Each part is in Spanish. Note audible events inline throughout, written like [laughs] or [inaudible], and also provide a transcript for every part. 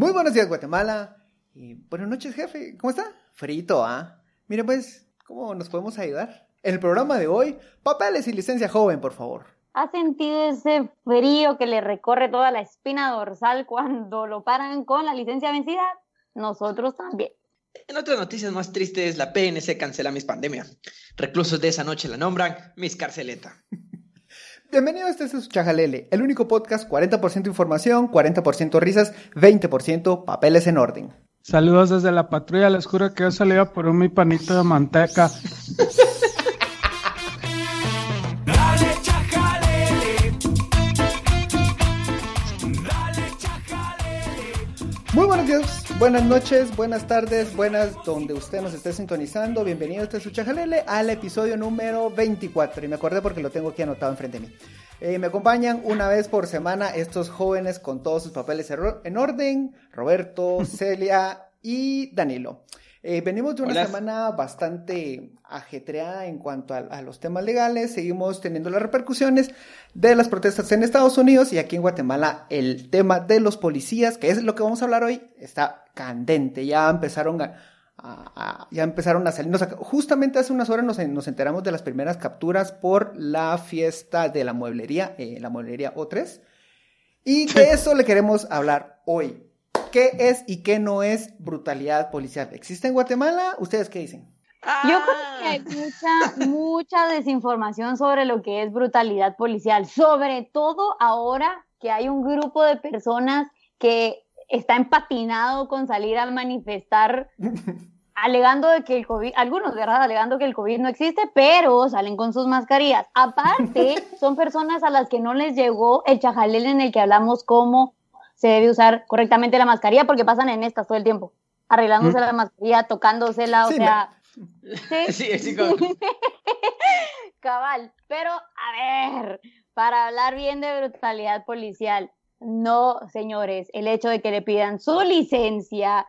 Muy buenos días, Guatemala. Y buenas noches, jefe. ¿Cómo está? Frito, ¿ah? Mire, pues, ¿cómo nos podemos ayudar? En el programa de hoy, papeles y licencia joven, por favor. ¿Ha sentido ese frío que le recorre toda la espina dorsal cuando lo paran con la licencia vencida? Nosotros también. En otras noticias más tristes, la PNC cancela Miss Pandemia. Reclusos de esa noche la nombran Miss Carceleta. Bienvenido a este es Chajalele, el único podcast 40% información, 40% risas, 20% papeles en orden. Saludos desde la patrulla, les juro que yo salía por un mi panito de manteca. Muy buenos días, buenas noches, buenas tardes, buenas donde usted nos esté sintonizando. Bienvenido a este su Chajalele al episodio número 24. Y me acordé porque lo tengo aquí anotado enfrente de mí. Eh, me acompañan una vez por semana estos jóvenes con todos sus papeles en orden: Roberto, [laughs] Celia y Danilo. Eh, venimos de una Hola. semana bastante ajetreada en cuanto a, a los temas legales. Seguimos teniendo las repercusiones de las protestas en Estados Unidos y aquí en Guatemala el tema de los policías, que es lo que vamos a hablar hoy, está candente. Ya empezaron a, a- a- ya empezaron a salir. nos justamente hace unas horas nos, nos enteramos de las primeras capturas por la fiesta de la mueblería, eh, la mueblería O3. Y de eso le queremos hablar hoy. ¿Qué es y qué no es brutalidad policial? ¿Existe en Guatemala? ¿Ustedes qué dicen? Yo creo que hay mucha, mucha desinformación sobre lo que es brutalidad policial, sobre todo ahora que hay un grupo de personas que está empatinado con salir a manifestar [laughs] alegando de que el COVID, algunos, ¿verdad? Alegando que el COVID no existe, pero salen con sus mascarillas. Aparte, [laughs] son personas a las que no les llegó el chajalel en el que hablamos cómo se debe usar correctamente la mascarilla, porque pasan en estas todo el tiempo, arreglándose Mm. la mascarilla, tocándosela, o Sí, sea... Sí, [laughs] Sí, sí, como- [laughs] cabal. Pero, a ver, para hablar bien de brutalidad policial, no, señores, el hecho de que le pidan su licencia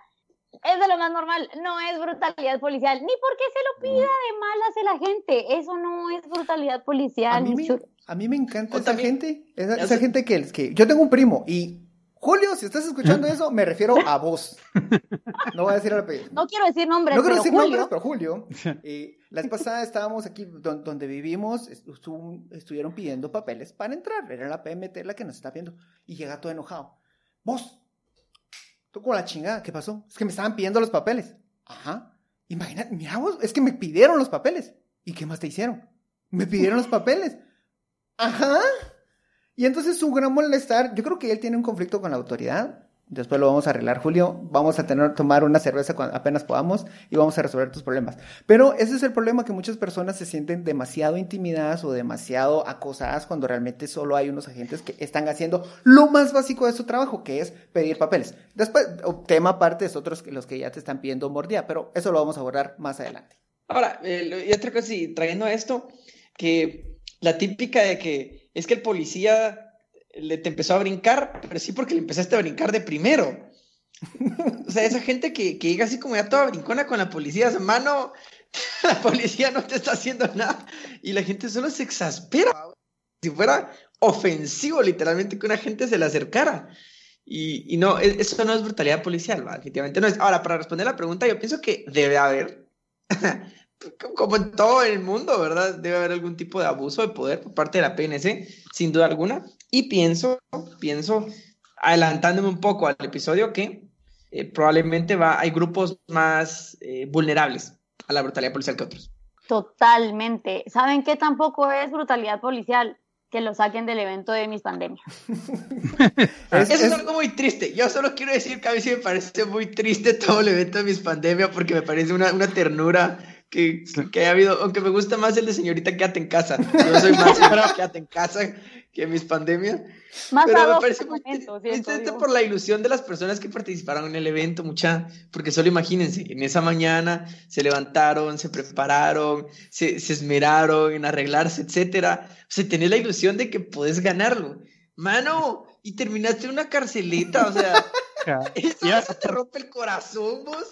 es de lo más normal, no es brutalidad policial, ni porque se lo pida de malas a la gente, eso no es brutalidad policial. A mí, me, a mí me encanta O esa también- gente, esa, gente que, que... Yo tengo un primo y... Julio, si estás escuchando [laughs] eso, me refiero a vos. No voy a decir el apellido. No quiero decir nombres, No quiero pero decir Julio, nombres, pero Julio. eh, la vez pasada estábamos aquí don- donde vivimos, estu- estuvieron pidiendo papeles para entrar. Era la PMT la que nos está viendo. Y llega todo enojado. Vos, tú con la chingada, ¿qué pasó? Es que me estaban pidiendo los papeles. Ajá. Imagínate, mira vos, es que me pidieron los papeles. ¿Y qué más te hicieron? Me pidieron los papeles. Ajá. Y entonces su gran molestar, yo creo que él tiene un conflicto con la autoridad. Después lo vamos a arreglar, Julio. Vamos a tener tomar una cerveza cuando apenas podamos y vamos a resolver tus problemas. Pero ese es el problema que muchas personas se sienten demasiado intimidadas o demasiado acosadas cuando realmente solo hay unos agentes que están haciendo lo más básico de su trabajo, que es pedir papeles. Después, o tema aparte es otros los que ya te están pidiendo mordida, pero eso lo vamos a abordar más adelante. Ahora, eh, y otra cosa, y trayendo esto, que la típica de que es que el policía le te empezó a brincar, pero sí porque le empezaste a brincar de primero. O sea, esa gente que, que llega así como ya toda brincona con la policía, mano, [laughs] la policía no te está haciendo nada. Y la gente solo se exaspera. Si fuera ofensivo, literalmente, que una gente se le acercara. Y, y no, e- eso no es brutalidad policial, ¿va? definitivamente no es. Ahora, para responder la pregunta, yo pienso que debe haber, [laughs] como en todo el mundo, ¿verdad? Debe haber algún tipo de abuso de poder por parte de la PNC, sin duda alguna. Y pienso, pienso, adelantándome un poco al episodio, que eh, probablemente va, hay grupos más eh, vulnerables a la brutalidad policial que otros. totalmente. ¿Saben qué tampoco es brutalidad policial? Que lo saquen del evento de mis pandemias. [laughs] Es- Eso es, es- algo muy triste. Yo solo quiero decir que a mí sí me parece muy triste todo el evento de mis pandemia porque me parece una, una ternura que, que ha habido, aunque me gusta más el de señorita quédate en casa. Yo soy más señora quédate en casa que mis pandemias. Más Pero me parece muy, triste por la ilusión de las personas que participaron en el evento, mucha, porque solo imagínense, en esa mañana se levantaron, se prepararon, se, se esmeraron en arreglarse, etcétera. O sea, tenés la ilusión de que podés ganarlo. Mano, y terminaste en una carceleta, o sea, Ajá. [laughs] eso Ya. te rompe el corazón, vos.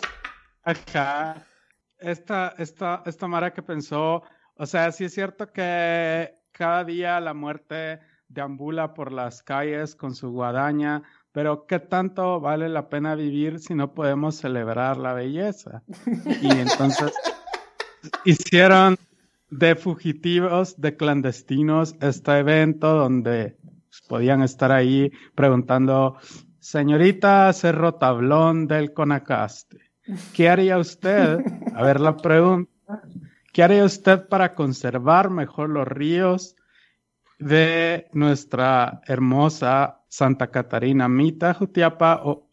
Acá, esta, esta, esta Mara que pensó, o sea, sí es cierto que cada día la muerte deambula por las calles con su guadaña, pero ¿qué tanto vale la pena vivir si no podemos celebrar la belleza? [laughs] Y entonces hicieron de fugitivos, de clandestinos, este evento donde podían estar ahí preguntando, señorita Cerro Tablón del Conacaste, ¿qué haría usted? A ver la pregunta. ¿Qué haría usted para conservar mejor los ríos de nuestra hermosa Santa Catarina Mita Jutiapa o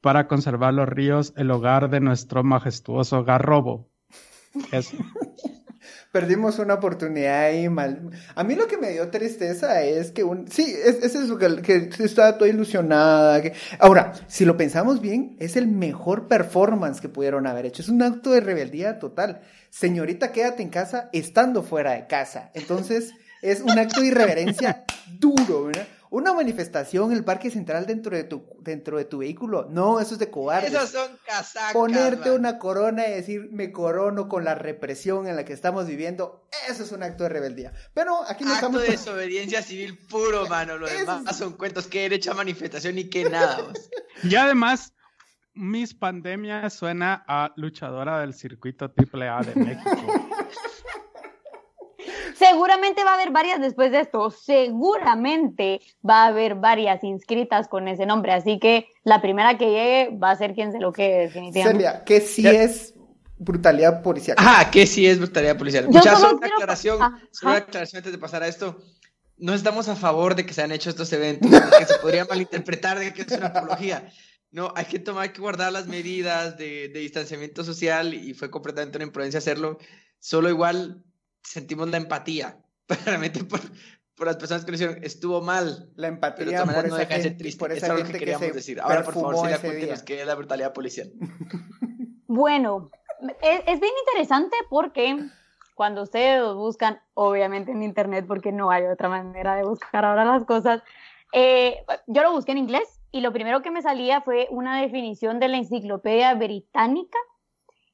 para conservar los ríos, el hogar de nuestro majestuoso Garrobo? Eso. Perdimos una oportunidad ahí mal. A mí lo que me dio tristeza es que un... Sí, es, es eso, que, que estaba toda ilusionada. Que... Ahora, si lo pensamos bien, es el mejor performance que pudieron haber hecho. Es un acto de rebeldía total. Señorita, quédate en casa estando fuera de casa. Entonces, es un acto de irreverencia duro, ¿verdad? Una manifestación en el Parque Central dentro de tu, dentro de tu vehículo. No, eso es de cobardes. Esos son casacas. Ponerte man. una corona y decir, me corono con la represión en la que estamos viviendo. Eso es un acto de rebeldía. Pero aquí no Acto estamos... de desobediencia civil puro, [laughs] mano. Lo Eso demás es- son cuentos que derecho a manifestación y que nada. Y además, Miss Pandemia suena a luchadora del circuito AAA de México. [laughs] Seguramente va a haber varias después de esto. Seguramente va a haber varias inscritas con ese nombre. Así que la primera que llegue va a ser quien se lo quede, definitivamente. Celia, que sí Ya- es brutalidad policial. Ajá, que sí es brutalidad policial. Yo Muchachos, solo solo una quiero- aclaración, solo una aclaración antes de pasar a esto. No estamos a favor de que se han hecho estos eventos, porque se podría malinterpretar de que es una apología. No, hay que tomar, hay que guardar las medidas de, de distanciamiento social y fue completamente una imprudencia hacerlo. Solo igual sentimos la empatía, [laughs] realmente por, por las personas que lo hicieron. Estuvo mal, La pero de empatía todas por maneras no esa deja de ser gente, triste. por Eso esa es lo que que queríamos se decir. Ahora, por favor, Celia, ese cuéntenos qué es la brutalidad policial. [laughs] Bueno, es, es bien interesante porque cuando ustedes buscan, obviamente en internet, porque no hay otra manera de buscar ahora las cosas, eh, yo lo busqué en inglés y lo primero que me salía fue una definición de la enciclopedia británica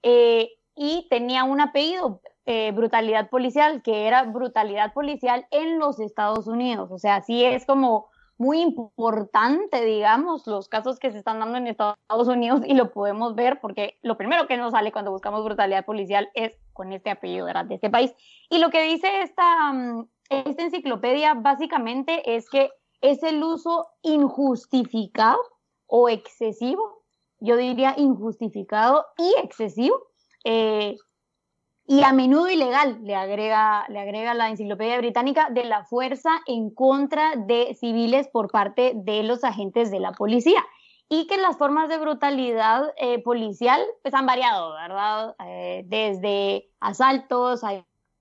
eh, y tenía un apellido, eh, brutalidad policial, que era brutalidad policial en los Estados Unidos. O sea, sí es como muy importante, digamos, los casos que se están dando en Estados Unidos y lo podemos ver porque lo primero que nos sale cuando buscamos brutalidad policial es con este apellido de este país. Y lo que dice esta, mm, esta enciclopedia básicamente es que es el uso injustificado o excesivo, yo diría injustificado y excesivo, eh, y a menudo ilegal, le agrega, le agrega la enciclopedia británica, de la fuerza en contra de civiles por parte de los agentes de la policía. Y que las formas de brutalidad eh, policial pues, han variado, ¿verdad? Eh, desde asaltos,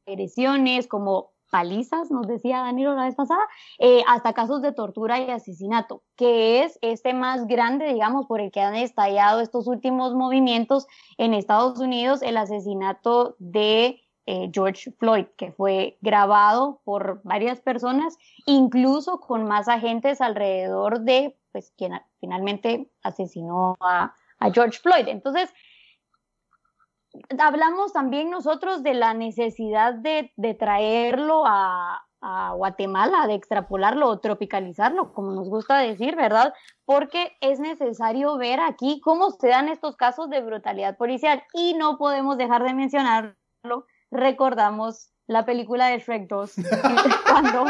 agresiones, como palizas, nos decía Danilo la vez pasada, eh, hasta casos de tortura y asesinato, que es este más grande, digamos, por el que han estallado estos últimos movimientos en Estados Unidos, el asesinato de eh, George Floyd, que fue grabado por varias personas, incluso con más agentes alrededor de, pues, quien finalmente asesinó a, a George Floyd. Entonces, hablamos también nosotros de la necesidad de, de traerlo a, a, Guatemala, de extrapolarlo o tropicalizarlo, como nos gusta decir, ¿verdad? Porque es necesario ver aquí cómo se dan estos casos de brutalidad policial y no podemos dejar de mencionarlo. Recordamos la película de Shrek 2, [laughs] cuando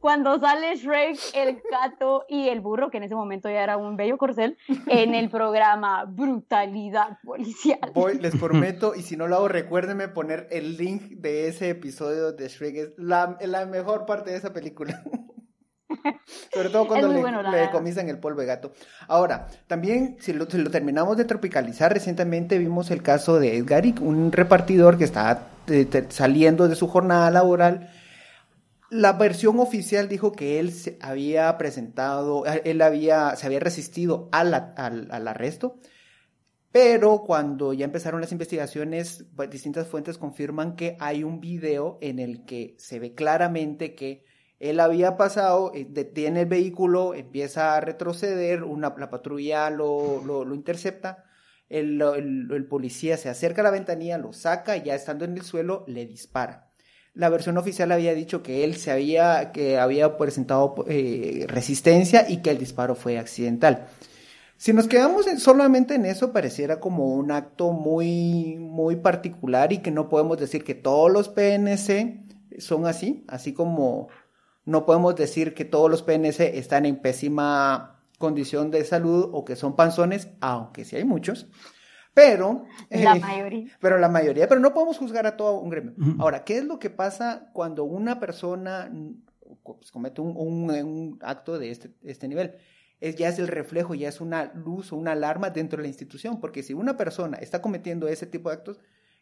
cuando sale Shrek, el [laughs] gato y el burro, que en ese momento ya era un bello corcel, en el programa Brutalidad Policial. Voy, les [laughs] prometo, y si no lo hago, recuérdenme poner el link de ese episodio de Shrek. Es la, la mejor parte de esa película. [laughs] Sobre todo cuando le, bueno, la... le, decomisan el polvo de gato. Ahora, también, si lo, si lo, terminamos de tropicalizar, recientemente vimos el caso de Edgaric, un repartidor que estaba eh, saliendo de su jornada laboral la versión oficial dijo que él se había presentado, él había, se había resistido al, al, arresto, pero cuando ya empezaron las investigaciones, pues, distintas fuentes confirman que hay un video en el que se ve claramente que él había pasado, eh, detiene el vehículo, empieza a retroceder, una, la patrulla lo, lo, lo intercepta, el, el, el policía se acerca a la ventanilla, lo saca y ya estando en el suelo le dispara la versión oficial había dicho que él se había, que había presentado eh, resistencia y que el disparo fue accidental. Si nos quedamos solamente en eso, pareciera como un acto muy, muy particular y que no podemos decir que todos los PNC son así, así como no podemos decir que todos los PNC están en pésima condición de salud o que son panzones, aunque sí hay muchos. Pero. La eh, mayoría. Pero la mayoría, pero no podemos juzgar a todo un gremio. Ahora, ¿qué es lo que pasa cuando una persona pues, comete un, acto de este, este nivel? Es, ya es el reflejo, ya es una luz o una alarma dentro de la institución, porque si una persona está cometiendo ese tipo de actos,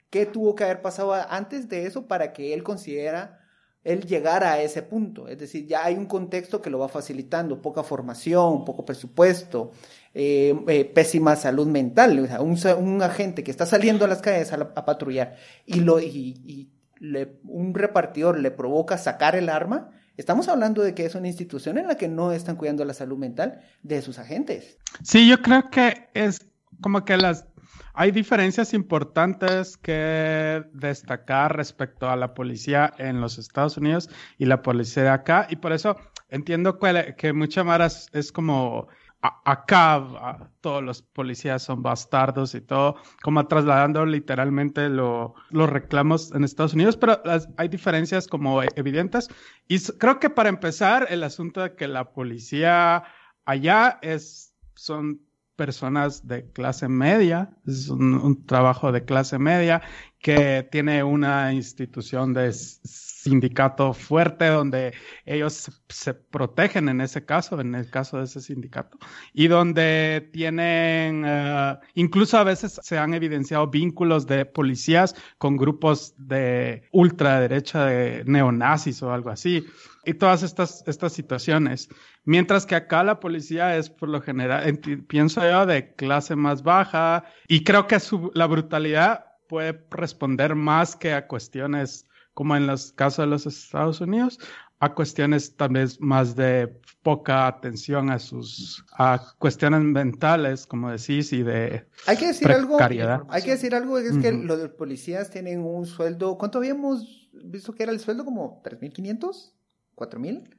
¿qué tuvo que haber pasado antes de eso para que él considera él llegar a ese punto. Es decir, ya hay un contexto que lo va facilitando, poca formación, poco presupuesto, eh, eh, pésima salud mental. O sea, un, agente que está saliendo a las calles a, patrullar y, lo, y, un repartidor le provoca sacar el arma, estamos hablando de que es una institución en la que no están cuidando la salud mental de sus agentes. Sí, yo creo que es como que las hay diferencias importantes que destacar respecto a la policía en los Estados Unidos y la policía de acá, y por eso entiendo que, mucha maras es como acá todos los policías son bastardos y todo, como trasladando literalmente los reclamos en Estados Unidos, pero hay diferencias como evidentes. Y creo que para empezar, el asunto de que la policía allá es, son personas de clase media, es un, trabajo de clase media que tiene una institución de sindicato fuerte donde ellos se, protegen en ese caso, en el caso de ese sindicato, y donde tienen, eh, incluso a veces se han evidenciado vínculos de policías con grupos de ultraderecha, de neonazis o algo así, y todas estas, estas situaciones. Mientras que acá la policía es por lo general, pienso yo, de clase más baja y creo que la brutalidad puede responder más que a cuestiones como en los casos de los Estados Unidos, a cuestiones tal vez más de poca atención a sus a cuestiones mentales, como decís, y de hay que decir algo hay que decir algo es que los policías tienen un sueldo ¿cuánto habíamos visto que era el sueldo? como 3.500 4.000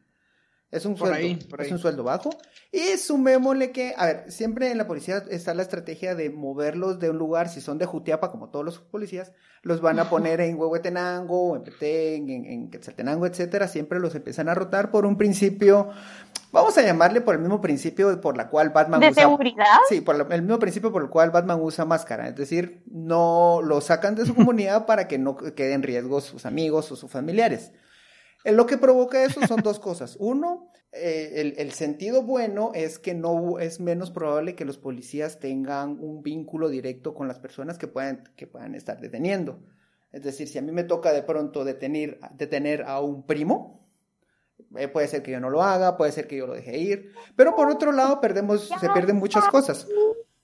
es un, sueldo, es un sueldo bajo. Y sumémosle que, a ver, siempre en la policía está la estrategia de moverlos de un lugar, si son de Jutiapa, como todos los policías, los van a [laughs] poner en Huehuetenango, en Petén, en, en Quetzaltenango, etcétera. Siempre los empiezan a rotar por un principio, vamos a llamarle por el mismo principio por la cual Batman ¿De seguridad? Sí, por el mismo principio por el cual Batman usa máscara. Es decir, no lo sacan de su [laughs] comunidad para que no queden en riesgo sus amigos o sus familiares. Lo que provoca eso son dos cosas. Uno, eh, el, sentido bueno es que no es menos probable que los policías tengan un vínculo directo con las personas que puedan, que puedan estar deteniendo. Es decir, si a mí me toca de pronto detener, detener a un primo, eh, puede ser que yo no lo haga, puede ser que yo lo deje ir, pero por otro lado perdemos, se pierden muchas cosas.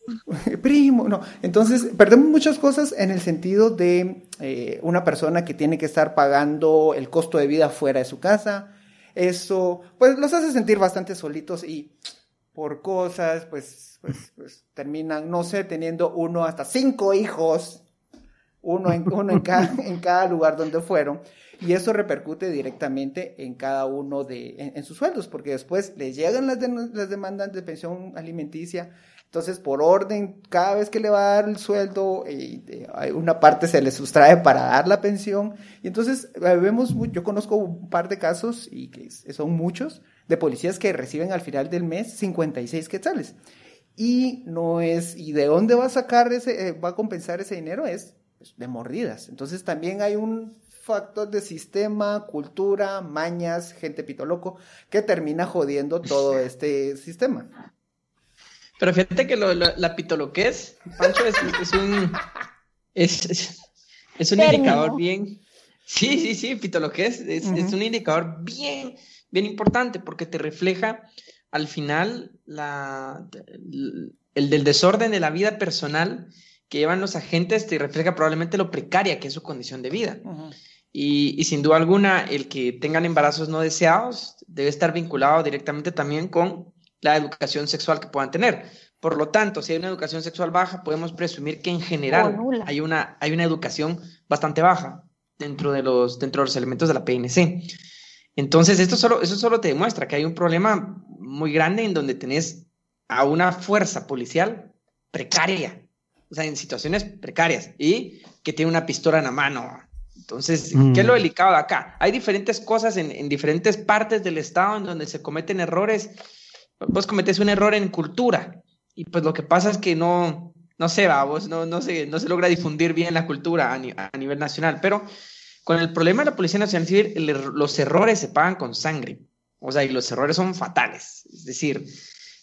[laughs] Primo, no. Entonces, perdemos muchas cosas en el sentido de eh, una persona que tiene que estar pagando el costo de vida fuera de su casa. Eso, pues los hace sentir bastante solitos y por cosas, pues, pues, pues terminan, no sé, teniendo uno hasta cinco hijos, uno en, uno en, cada, en cada lugar donde fueron. Y eso repercute directamente en cada uno de, en, sus sueldos, porque después les llegan las, las demandas de pensión alimenticia, entonces, por orden, cada vez que le va a dar el sueldo, eh, una parte se le sustrae para dar la pensión. Y entonces, eh, vemos, yo conozco un par de casos, y que son muchos, de policías que reciben al final del mes 56 quetzales. Y no es, ¿y de dónde va a sacar ese, eh, va a compensar ese dinero? Es pues, de mordidas. Entonces, también hay un factor de sistema, cultura, mañas, gente pitoloco, que termina jodiendo todo este sistema. Pero fíjate que lo, la pitoloquez, Pancho, es, es un. Es, es, un indicador bien. Sí, sí, sí, pitoloquez es, es un indicador bien, bien importante porque te refleja al final la, el del desorden de la vida personal que llevan los agentes, te refleja probablemente lo precaria que es su condición de vida. Y, y, sin duda alguna, el que tengan embarazos no deseados debe estar vinculado directamente también con la educación sexual que puedan tener. Por lo tanto, si hay una educación sexual baja, podemos presumir que en general hay una, hay una educación bastante baja dentro de los, dentro de los elementos de la PNC. Entonces, esto solo, eso solo te demuestra que hay un problema muy grande en donde tenés a una fuerza policial precaria, o sea, en situaciones precarias y que tiene una pistola en la mano. Entonces, ¿qué es lo mm. delicado de acá? Hay diferentes cosas en, en, diferentes partes del Estado en donde se cometen errores. Vos cometes un error en cultura y pues lo que pasa es que no, no sé, vos, no, no, se, no se logra difundir bien la cultura a, nivel nacional, pero con el problema de la Policía Nacional Civil, los errores se pagan con sangre, o sea, y los errores son fatales, es decir,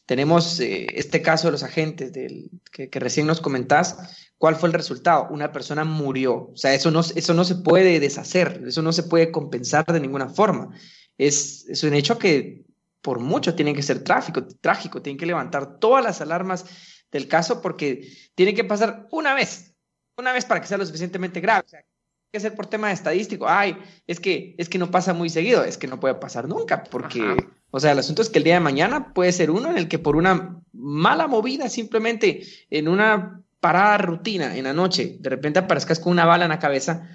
tenemos eh, este caso de los agentes del, que, recién nos comentás. ¿Cuál fue el resultado? Una persona murió. O sea, eso no, eso no se puede deshacer, eso no se puede compensar de ninguna forma. Es, es un hecho que por mucho tiene que ser trágico, trágico, tienen que levantar todas las alarmas del caso porque tiene que pasar una vez, una vez para que sea lo suficientemente grave. O sea, que ser por tema estadístico. Ay, es que, es que no pasa muy seguido, es que no puede pasar nunca, porque, o sea, el asunto es que el día de mañana puede ser uno en el que por una mala movida, simplemente en una parada rutina en la noche, de repente aparezcas con una bala en la cabeza,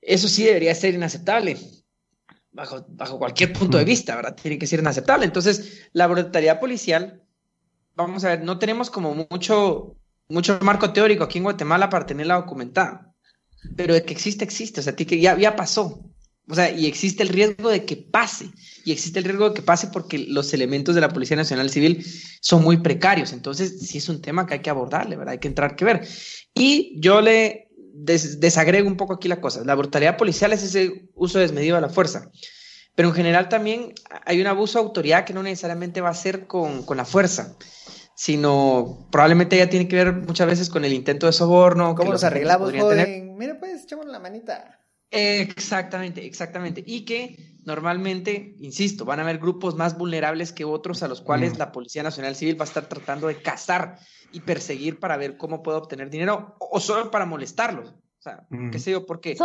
eso sí debería ser inaceptable. Bajo, bajo cualquier punto de vista, ¿verdad? Tiene que ser inaceptable. Entonces, la brutalidad policial vamos a ver, no tenemos como mucho, mucho marco teórico aquí en Guatemala para tenerla documentada. Pero de que existe, existe. O sea, que ya, ya pasó. O sea, y existe el riesgo de que pase. Y existe el riesgo de que pase porque los elementos de la Policía Nacional Civil son muy precarios. Entonces, sí es un tema que hay que abordarle, ¿verdad? Hay que entrar que ver. Y yo le desagrego un poco aquí la cosa. La brutalidad policial es ese uso desmedido de la fuerza. Pero en general también hay un abuso de autoridad que no necesariamente va a ser con, con la fuerza sino probablemente ya tiene que ver muchas veces con el intento de soborno. ¿Cómo nos arreglamos, joven? Mira, pues, echamos la manita. Exactamente, exactamente. Y que normalmente, insisto, van a haber grupos más vulnerables que otros a los cuales mm. la Policía Nacional Civil va a estar tratando de cazar y perseguir para ver cómo puede obtener dinero o solo para molestarlos. O sea, mm. qué sé yo, por qué.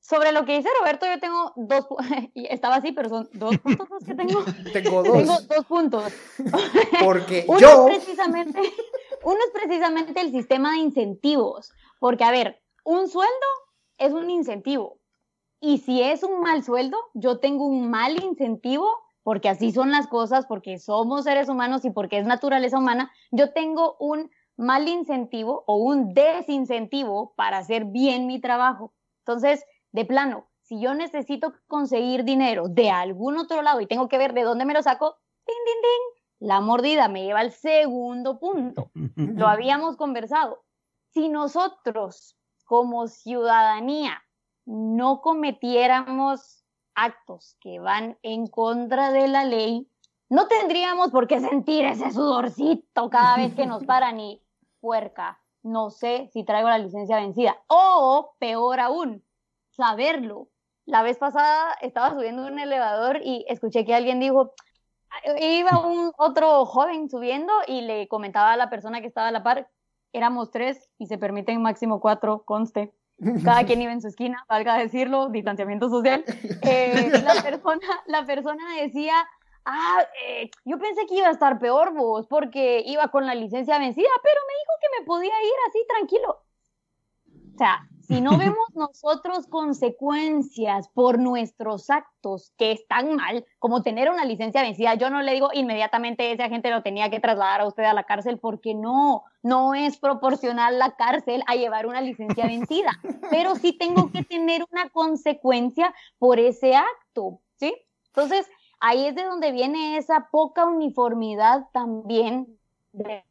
Sobre lo que dice Roberto, yo tengo dos, [laughs] estaba así, pero son dos puntos los que tengo. [laughs] tengo [laughs] dos. Tengo dos puntos. Porque uno yo... Es precisamente, uno es precisamente el sistema de incentivos, porque a ver, un sueldo es un incentivo, y si es un mal sueldo, yo tengo un mal incentivo, porque así son las cosas, porque somos seres humanos y porque es naturaleza humana, yo tengo un mal incentivo o un desincentivo para hacer bien mi trabajo. Entonces, de plano, si yo necesito conseguir dinero de algún otro lado y tengo que ver de dónde me lo saco, ding, ding, ding, la mordida me lleva al segundo punto. [laughs] Lo habíamos conversado. Si nosotros como ciudadanía no cometiéramos actos que van en contra de la ley, no tendríamos por qué sentir ese sudorcito cada vez que nos paran y puerca, no sé si traigo la licencia vencida. O peor aún, saberlo. La vez pasada estaba subiendo un elevador y escuché que alguien dijo, iba un otro joven subiendo y le comentaba a la persona que estaba a la par, éramos tres y se permiten máximo cuatro, conste. Cada quien iba en su esquina, [laughs] valga decirlo, distanciamiento social. Eh, la, [laughs] persona, la persona decía, ah, eh, yo pensé que iba a estar peor vos, porque iba con la licencia vencida, pero me dijo que me podía ir así tranquilo. O sea, si no [laughs] vemos nosotros consecuencias por nuestros actos que están mal, como tener una licencia vencida, yo no le digo inmediatamente ese agente lo tenía que trasladar a usted a la cárcel porque no, no es proporcional la cárcel a llevar una licencia vencida, pero sí tengo que tener una consecuencia por ese acto, ¿sí? Entonces, ahí es de donde viene esa poca uniformidad también de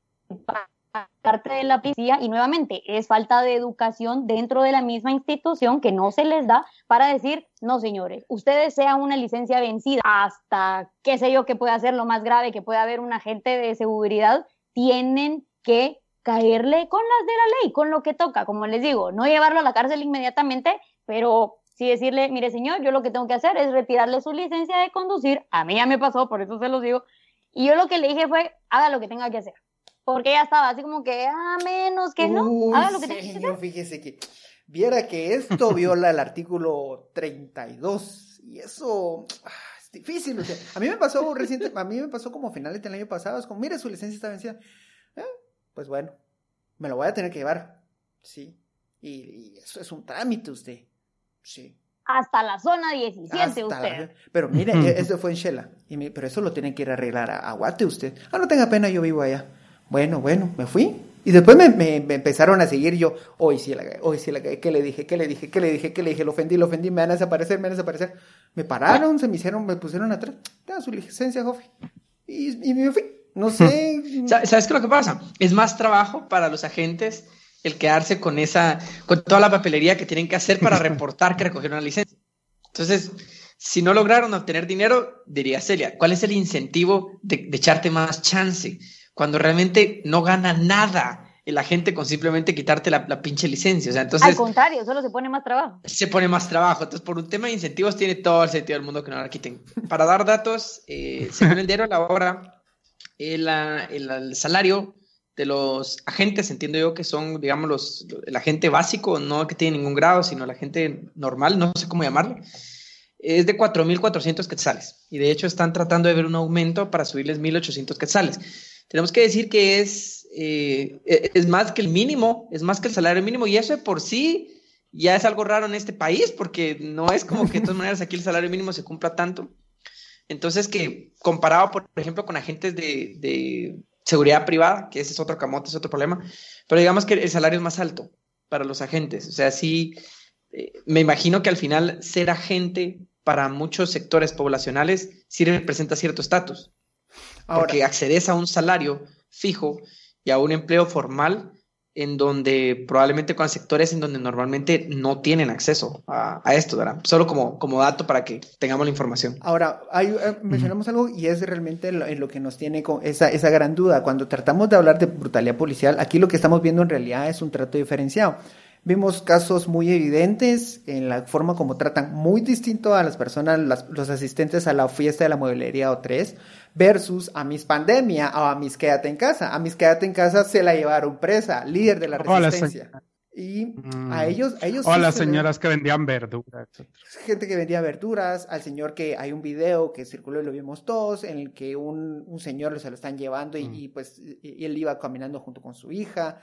parte de la policía y nuevamente es falta de educación dentro de la misma institución que no se les da para decir, no señores, ustedes sean una licencia vencida hasta qué sé yo que pueda ser lo más grave que pueda haber un agente de seguridad, tienen que caerle con las de la ley, con lo que toca, como les digo, no llevarlo a la cárcel inmediatamente, pero sí decirle, mire señor, yo lo que tengo que hacer es retirarle su licencia de conducir, a mí ya me pasó, por eso se los digo, y yo lo que le dije fue, haga lo que tenga que hacer porque ella estaba así como que, ah, menos que no, haga lo que señor, fíjese que viera que esto viola el artículo 32 y eso ah, es difícil, o sea, a mí me pasó reciente, a mí me pasó como finales del año pasado, es como, mire, su licencia está vencida, eh, pues bueno, me lo voy a tener que llevar, sí, y, eso es un trámite usted, Sí. Hasta la zona 17 Hasta usted. la- Pero mire, e- eso fue en Shela. Y me- pero eso lo tienen que ir a arreglar a, a Guate usted. Ah, no tenga pena, yo vivo allá. Bueno, bueno, me fui. Y después me, me- me empezaron a seguir yo. Hoy sí la cagué, hoy sí la cagué. ¿Qué le dije? ¿Qué le dije? ¿Qué le dije? ¿Qué le dije? Lo ofendí, lo ofendí. Me van a desaparecer, me van a desaparecer. Me pararon, se me hicieron, me pusieron atrás. Tenga su licencia, joven. Y, y me fui. No sé. Sa- ¿Sabes qué es lo que pasa? Es más trabajo para los agentes el quedarse con esa, con toda la papelería que tienen que hacer para [laughs] reportar que recogieron la licencia. Entonces, si no lograron obtener dinero, diría Celia, ¿cuál es el incentivo de, de echarte más chance? Cuando realmente no gana nada el agente con simplemente quitarte la, la pinche licencia. O sea, Al entonces contrario, solo se pone más trabajo. se pone más trabajo. Entonces, por un tema de incentivos, tiene todo el sentido del mundo que no la quiten. Para dar datos, eh, [laughs] según el diario La Hora, el, ah, el- el salario de los agentes, entiendo yo que son, digamos, los, el agente básico, no el que tiene ningún grado, sino el agente normal, no sé cómo llamarle, es de 4.400 quetzales. Y de hecho están tratando de ver un aumento para subirles 1.800 quetzales. Tenemos que decir que es, eh, e- es más que el mínimo, es más que el salario mínimo, y eso de por sí ya es algo raro en este país, porque no es como que de todas maneras aquí el salario mínimo se cumpla tanto. Entonces, que comparado, por ejemplo, con agentes de, de seguridad privada, que ese es otro camote, es otro problema, pero digamos que el salario es más alto para los agentes. O sea, sí, eh, me imagino que al final ser agente para muchos sectores poblacionales sí representa cierto estatus, Ahora, porque accedes a un salario fijo y a un empleo formal en donde probablemente con sectores en donde normalmente no tienen acceso a, a esto, ¿verdad? Solo como, como dato para que tengamos la información. Ahora, hay, eh, mencionamos algo y es realmente lo, en lo que nos tiene con esa, esa gran duda. Cuando tratamos de hablar de brutalidad policial, aquí lo que estamos viendo en realidad es un trato diferenciado. Vimos casos muy evidentes en la forma como tratan muy distinto a las personas, las- los asistentes a la fiesta de la mueblería O3 versus a Miss Pandemia o a Miss Quédate en Casa. A Miss Quédate en Casa se la llevaron presa, líder de la resistencia. Y Mm. a ellos, a ellos O sí las se señoras que vendían verduras. gente que vendía verduras, al señor que hay un video que circuló y lo vimos todos, en el que un, un señor se lo están llevando y, Mm. y, pues y él iba caminando junto con su hija.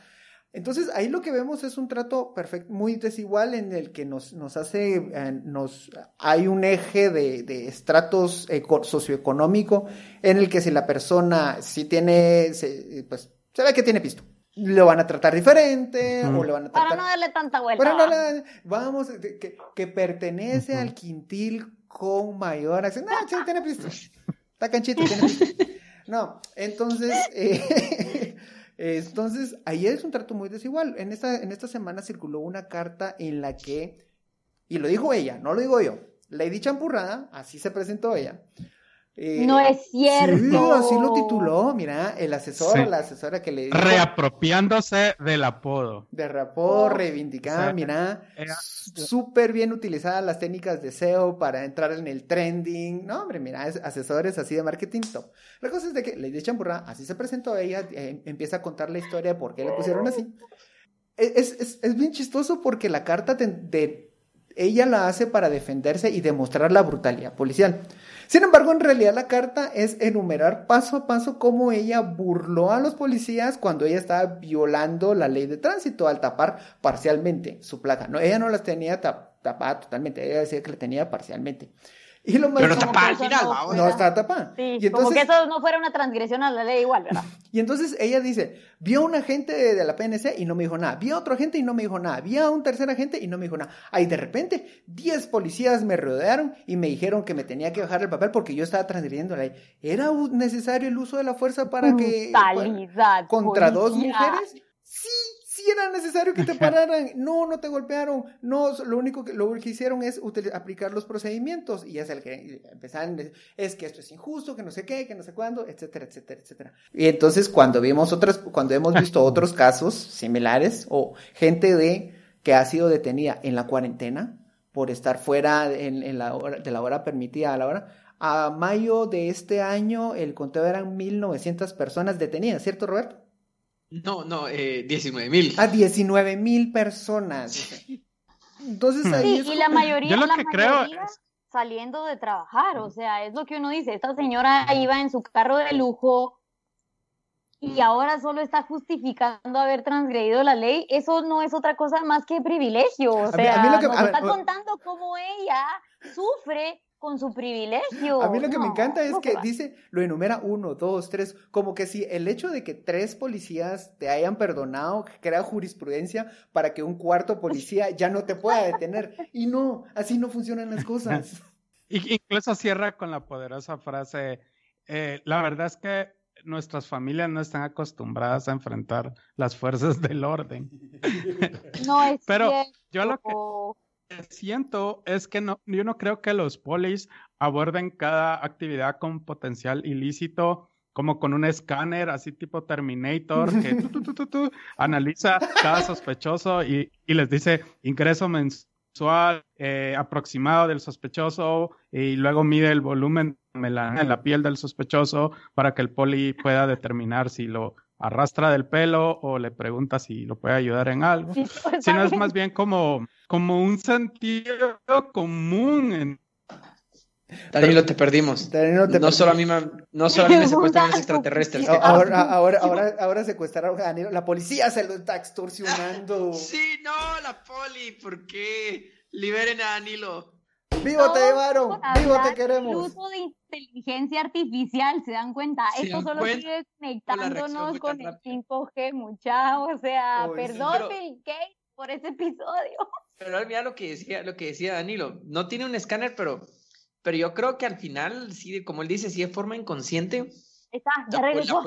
Entonces ahí lo que vemos es un trato perfecto, muy desigual en el que nos, nos hace, eh, nos, hay un eje de, de estratos eco- socioeconómico en el que si la persona sí tiene, se, pues se ve que tiene pisto, lo van a tratar diferente o le van a tratar... Para no darle tanta vuelta. Vamos, que, que pertenece al quintil con mayor acceso. No, [laughs] sí, tiene pisto. Está canchito, tiene pisto. No, entonces, eh, [laughs] entonces, ahí es un trato muy desigual. En esta, en esta semana circuló una carta en la que, y lo dijo ella, no lo digo yo, Lady Champurrada, así se presentó ella. Eh, No es cierto. Sí, así lo tituló, mira, el asesor, Sí. la asesora que le dijo Reapropiándose del apodo. derrapó, Oh. reivindicada, O sea, mira, súper bien utilizadas las técnicas de SEO para entrar en el trending. No, hombre, mira, es asesores así de marketing top. La cosa es de que Lady Champurra, así se presentó ella, eh, empieza a contar la historia de por qué le pusieron así. E, Es, es- es bien chistoso porque la carta de, de- ella la hace para defenderse y demostrar la brutalidad policial. Sin embargo, en realidad la carta es enumerar paso a paso cómo ella burló a los policías cuando ella estaba violando la ley de tránsito al tapar parcialmente su placa. No, ella no las tenía tap- tapada totalmente, ella decía que la tenía parcialmente. Y lo más Pero tapada al final, no no estaba tapada. Sí, y como que eso no fuera una transgresión a la ley igual, ¿verdad? [laughs] y entonces ella dice, vio a un agente de, de la PNC y no me dijo nada, vi a otro agente y no me dijo nada, vi a un tercer agente y no me dijo nada. Ahí de repente, 10 policías me rodearon y me dijeron que me tenía que bajar el papel porque yo estaba transgrediendo la ley. ¿Era necesario el uso de la fuerza para que... Brutalidad. contra dos mujeres? Sí, era necesario que te pararan. No, no te golpearon. No, lo único que, lo que hicieron es aplicar los procedimientos. Y es el que empezaron, es que esto es injusto, que no sé qué, que no sé cuándo, etcétera, etcétera, etcétera. Y entonces cuando vimos otras, cuando hemos visto [laughs] otros casos similares o gente de que ha sido detenida en la cuarentena por estar fuera en, en la hora, de la hora permitida a la hora, a mayo de este año el conteo eran 1.900 personas detenidas, ¿cierto, Roberto? No, no, eh, 19 mil. A 19 mil personas. Entonces ahí Sí, es y la mayoría, Yo lo la que creo mayoría es- saliendo de trabajar, o sea, es lo que uno dice, esta señora iba en su carro de lujo, y ahora solo está justificando haber transgredido la ley, eso no es otra cosa más que privilegio. O sea, nos está contando cómo ella sufre con su privilegio. A mí lo que me encanta es que dice, lo enumera uno, dos, tres, como que si el hecho de que tres policías te hayan perdonado crea jurisprudencia para que un cuarto policía [laughs] ya no te pueda detener. Y no, así no funcionan las cosas. [laughs] Incluso cierra con la poderosa frase, eh, la verdad es que nuestras familias no están acostumbradas a enfrentar las fuerzas del orden. No es [laughs] Pero yo lo que siento es que no, yo no creo que los polis aborden cada actividad con potencial ilícito como con un escáner así tipo Terminator que tu, analiza cada sospechoso y, y les dice ingreso mensual eh, aproximado del sospechoso y luego mide el volumen en la piel del sospechoso para que el poli pueda determinar si lo arrastra del pelo o le pregunta si lo puede ayudar en algo. sino es más bien como, como un sentido común en Danilo, te perdimos. no, Solo a mí me, no solo a mí me [laughs] secuestran los extraterrestres. Ahora, ahora, ahora, ahora secuestraron a Danilo. La policía se lo está extorsionando. [laughs] Sí, no, la poli, ¿por qué? Liberen a Danilo. ¡Vivo te llevaron! ¡Vivo te queremos! El uso de inteligencia artificial, ¿se dan cuenta? Esto solo sigue conectándonos con el 5G, muchachos. O sea, perdón, Bill Gates, por ese episodio. Pero mira lo que decía, lo que decía Danilo. No tiene un escáner, pero pero yo creo que al final, sí, como él dice, sí de forma inconsciente. Está, ya regresó.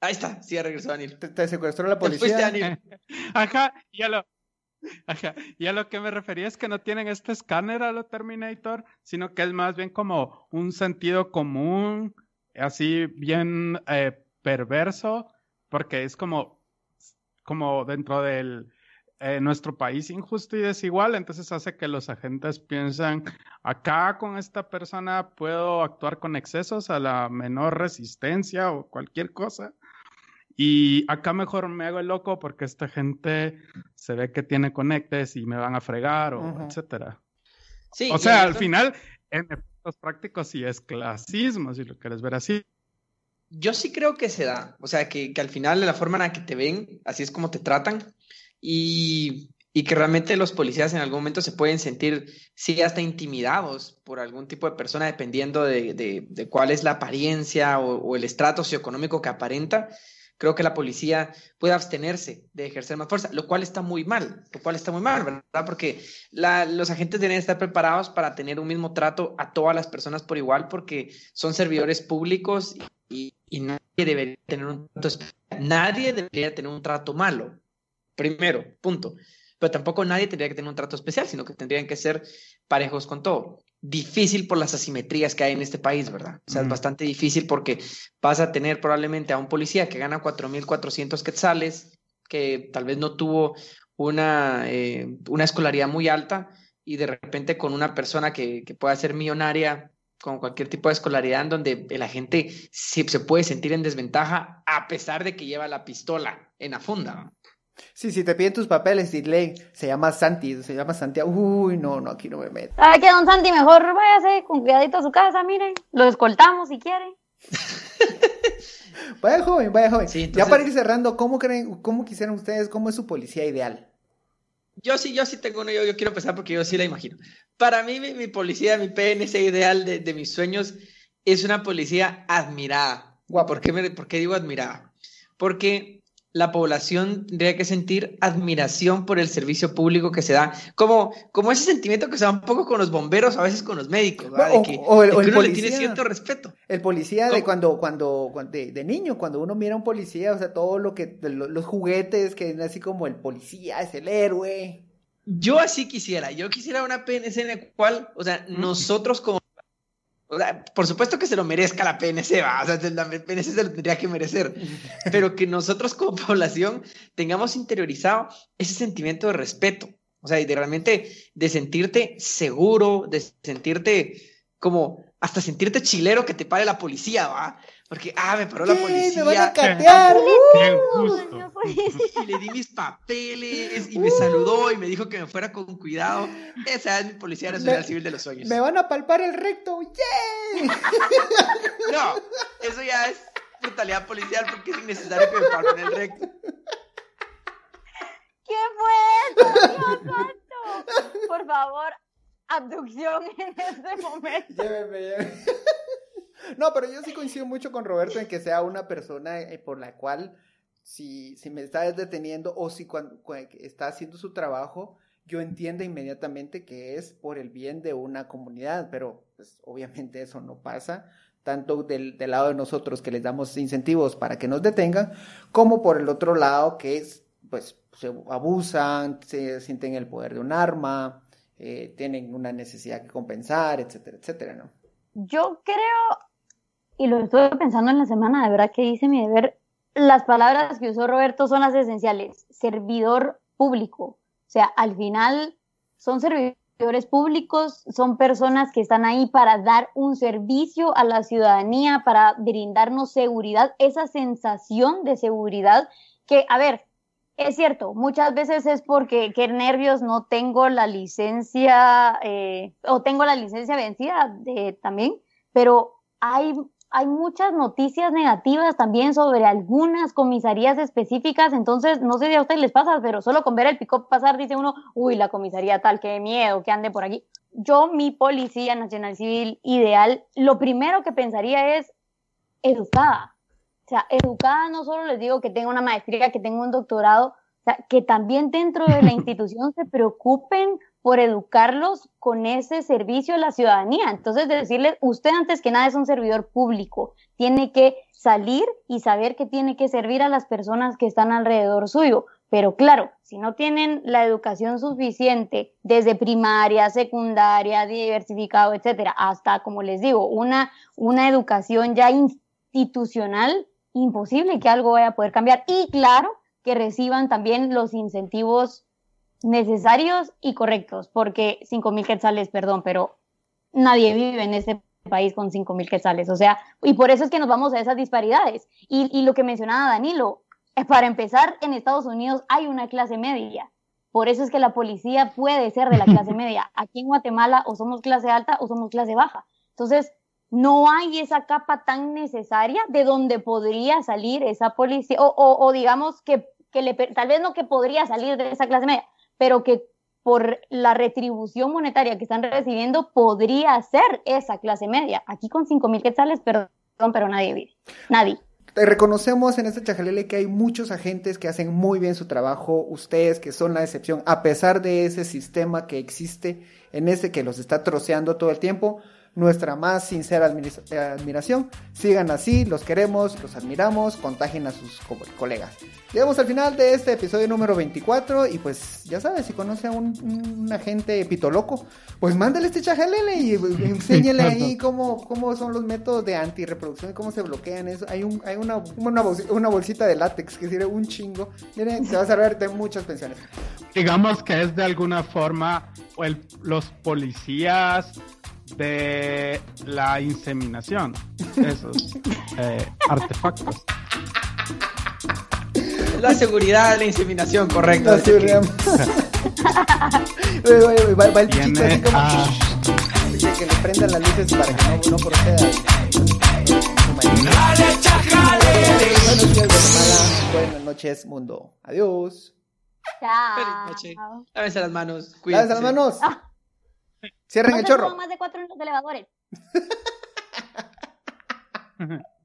Ahí está, sí, ya regresó Daniel. Te, secuestró la policía. [laughs] Ajá, y a lo, [laughs] y a lo que me refería es que no tienen este escáner a lo Terminator, sino que es más bien como un sentido común, así bien eh, perverso, porque es como, como dentro del eh, nuestro país injusto y desigual, entonces hace que los agentes piensen, acá con esta persona puedo actuar con excesos a la menor resistencia o cualquier cosa. Y acá mejor me hago el loco porque esta gente se ve que tiene conectes y me van a fregar o etcétera. Sí, o sea, al final, en efectos prácticos sí es clasismo, si lo quieres ver así. Yo sí creo que se da. O sea, que, que al final de la forma en la que te ven, así es como te tratan y, que realmente los policías en algún momento se pueden sentir, sí, hasta intimidados por algún tipo de persona, dependiendo de, cuál es la apariencia o, el estrato socioeconómico que aparenta. Creo que la policía puede abstenerse de ejercer más fuerza, lo cual está muy mal, lo cual está muy mal, ¿verdad? Porque los agentes deben estar preparados para tener un mismo trato a todas las personas por igual, porque son servidores públicos y, y nadie debería tener un trato nadie debería tener un trato malo primero, punto. Pero tampoco nadie tendría que tener un trato especial, sino que tendrían que ser parejos con todo. Difícil por las asimetrías que hay en este país, ¿verdad? O sea, es bastante difícil porque vas a tener probablemente a un policía que gana 4.400 quetzales, que tal vez no tuvo una, eh, una escolaridad muy alta y de repente con una persona que, que pueda ser millonaria con cualquier tipo de escolaridad en donde la gente se, se puede sentir en desventaja a pesar de que lleva la pistola en la funda. Sí, si te piden tus papeles, dile, se llama Santi, se llama Santiago. Uy, no, no, aquí no me meto. ¿Sabe qué, don Santi? Mejor váyase con cuidadito a su casa, miren. Lo escoltamos si quiere. [laughs] vaya joven, vaya joven. Ya para ir cerrando, ¿cómo creen, cómo quisieran ustedes, cómo es su policía ideal? Yo sí, yo sí tengo uno, yo, yo quiero empezar porque yo sí la imagino. Para mí, mi, policía, mi PNC ideal de, de, mis sueños es una policía admirada. ¿Por qué, me, ¿Por qué digo admirada? Porque la población tendría que sentir admiración por el servicio público que se da, como, como ese sentimiento que se da un poco con los bomberos, a veces con los médicos, de que, o, el, policía, le tiene cierto respeto. El policía de cuando, cuando, de, niño, cuando uno mira a un policía, o sea, todo lo que, los, juguetes, que es así como el policía es el héroe. Yo así quisiera, yo quisiera una PNC en la cual, o sea, nosotros como o sea, por supuesto que se lo merezca la PNC, ¿va? o sea, la PNC se lo tendría que merecer, pero que nosotros como [laughs] población tengamos interiorizado ese sentimiento de respeto, o sea, y de realmente de sentirte seguro, de sentirte como hasta sentirte chilero que te pare la policía, ¿va? Porque, ah, me paró la policía. ¡Me van a catear! y le di mis papeles y me saludó y me dijo que me fuera con cuidado. Esa es mi Policía Nacional Civil de los Sueños. Me van a palpar el recto. ¡Yeah! [laughs] no, eso ya es brutalidad policial porque es innecesario que me paguen el recto. ¿Qué fue eso, Dios santo? Por favor, abducción [laughs] en este momento. Lléveme, lléveme. [laughs] No, pero yo sí coincido mucho con Roberto en que sea una persona eh, por la cual, si, si me está deteniendo o si cuando, está haciendo su trabajo, yo entiendo inmediatamente que es por el bien de una comunidad, pero pues, obviamente eso no pasa, tanto del, del, lado de nosotros que les damos incentivos para que nos detengan, como por el otro lado que es, pues, se abusan, se sienten el poder de un arma, eh, tienen una necesidad que compensar, etcétera, etcétera, ¿no? Yo creo, y lo estuve pensando en la semana, de verdad que hice mi deber, las palabras que usó Roberto son las esenciales, servidor público. O sea, al final son servidores públicos, son personas que están ahí para dar un servicio a la ciudadanía, para brindarnos seguridad, esa sensación de seguridad que, a ver, es cierto, muchas veces es porque qué nervios no tengo la licencia eh, o tengo la licencia vencida de, también, pero hay, hay muchas noticias negativas también sobre algunas comisarías específicas, entonces no sé si a ustedes les pasa, pero solo con ver el pick-up pasar dice uno, uy, la comisaría tal, qué miedo, que ande por aquí. Yo, mi policía nacional civil ideal, lo primero que pensaría es educada o sea, educada no solo les digo que tenga una maestría, que tenga un doctorado, o sea, que también dentro de la [laughs] institución se preocupen por educarlos con ese servicio a la ciudadanía. Entonces, decirles, usted antes que nada es un servidor público, tiene que salir y saber que tiene que servir a las personas que están alrededor suyo. Pero claro, si no tienen la educación suficiente desde primaria, secundaria, diversificado, etcétera, hasta, como les digo, una, una educación ya institucional, imposible que algo vaya a poder cambiar. Y claro, que reciban también los incentivos necesarios y correctos, porque 5 mil quetzales, perdón, pero nadie vive en este país con 5 mil quetzales. O sea, y por eso es que nos vamos a esas disparidades. Y, y lo que mencionaba Danilo, para empezar, en Estados Unidos hay una clase media. Por eso es que la policía puede ser de la [laughs] clase media. Aquí en Guatemala o somos clase alta o somos clase baja. Entonces, no hay esa capa tan necesaria de donde podría salir esa policía, o, o, o digamos que, que le, tal vez no que podría salir de esa clase media, pero que por la retribución monetaria que están recibiendo podría ser esa clase media. Aquí con 5 mil quetzales, perdón, pero nadie vive. Nadie. Reconocemos en este chajalele que hay muchos agentes que hacen muy bien su trabajo, ustedes que son la excepción, a pesar de ese sistema que existe en ese que los está troceando todo el tiempo nuestra más sincera admiración. Sigan así, los queremos, los admiramos, contagien a sus co colegas. Llegamos al final de este episodio número 24 y pues ya sabes, si conoce a un, un agente pitoloco, pues mándale este chajalele y [laughs] enséñale ahí cómo, cómo son los métodos de antirreproducción y cómo se bloquean eso. Hay, un, hay una, una, bolsita, una bolsita de látex que sirve un chingo. Miren, se va a salvar de muchas pensiones. Digamos que es de alguna forma el, los policías de la inseminación, esos [laughs] eh, artefactos. La seguridad de la inseminación, correcto. La seguridad. [laughs] va, va, el chico así como Ah, que, que le prendan las luces para que no, no proceda. Buenos días, Guatemala. Buenas noches, mundo. Adiós. Feliz Chao. noche. Lávense las manos. Lávense Cuídense. las manos. Cierren No el chorro. más de cuatro en los elevadores. [laughs]